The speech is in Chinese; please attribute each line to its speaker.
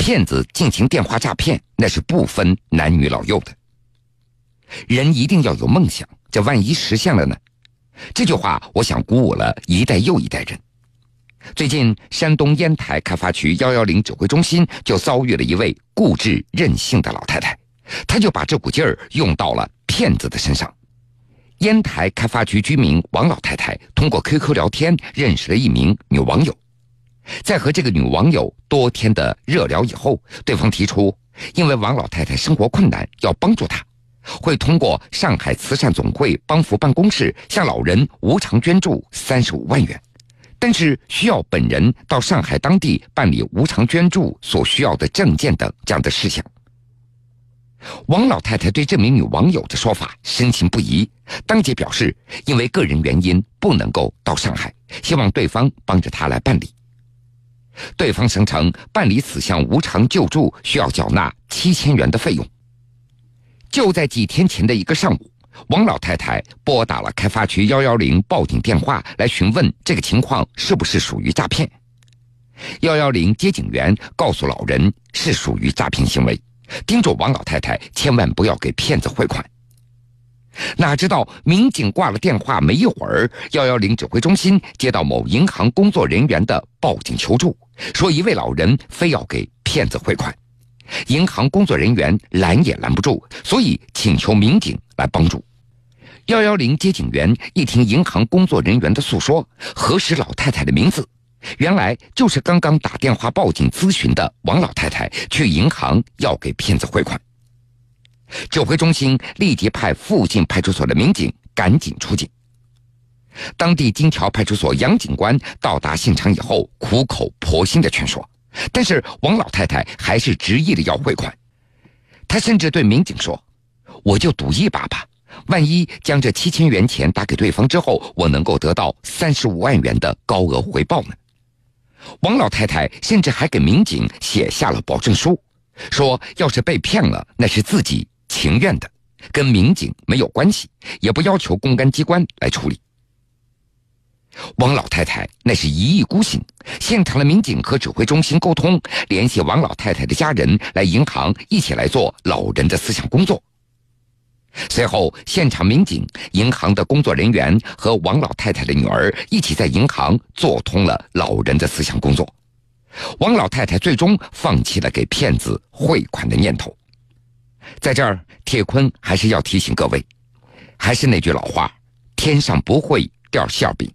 Speaker 1: 骗子进行电话诈骗，那是不分男女老幼的。人一定要有梦想，这万一实现了呢？这句话，我想鼓舞了一代又一代人。最近，山东烟台开发区幺幺零指挥中心就遭遇了一位固执任性的老太太，她就把这股劲儿用到了骗子的身上。烟台开发区居民王老太太通过 QQ 聊天认识了一名女网友，在和这个女网友多天的热聊以后，对方提出，因为王老太太生活困难，要帮助她。会通过上海慈善总会帮扶办公室向老人无偿捐助三十五万元，但是需要本人到上海当地办理无偿捐助所需要的证件等这样的事项。王老太太对这名女网友的说法深信不疑，当即表示因为个人原因不能够到上海，希望对方帮着她来办理。对方声称办理此项无偿救助需要缴纳七千元的费用。就在几天前的一个上午，王老太太拨打了开发区幺幺零报警电话，来询问这个情况是不是属于诈骗。幺幺零接警员告诉老人是属于诈骗行为，叮嘱王老太太千万不要给骗子汇款。哪知道民警挂了电话没一会儿，幺幺零指挥中心接到某银行工作人员的报警求助，说一位老人非要给骗子汇款。银行工作人员拦也拦不住，所以请求民警来帮助。幺幺零接警员一听银行工作人员的诉说，核实老太太的名字，原来就是刚刚打电话报警咨询的王老太太去银行要给骗子汇款。指挥中心立即派附近派出所的民警赶紧出警。当地金桥派出所杨警官到达现场以后，苦口婆心的劝说。但是王老太太还是执意的要汇款，她甚至对民警说：“我就赌一把吧，万一将这七千元钱打给对方之后，我能够得到三十五万元的高额回报呢。”王老太太甚至还给民警写下了保证书，说要是被骗了，那是自己情愿的，跟民警没有关系，也不要求公安机关来处理。王老太太那是一意孤行，现场的民警和指挥中心沟通，联系王老太太的家人来银行一起来做老人的思想工作。随后，现场民警、银行的工作人员和王老太太的女儿一起在银行做通了老人的思想工作。王老太太最终放弃了给骗子汇款的念头。在这儿，铁坤还是要提醒各位，还是那句老话：天上不会掉馅饼。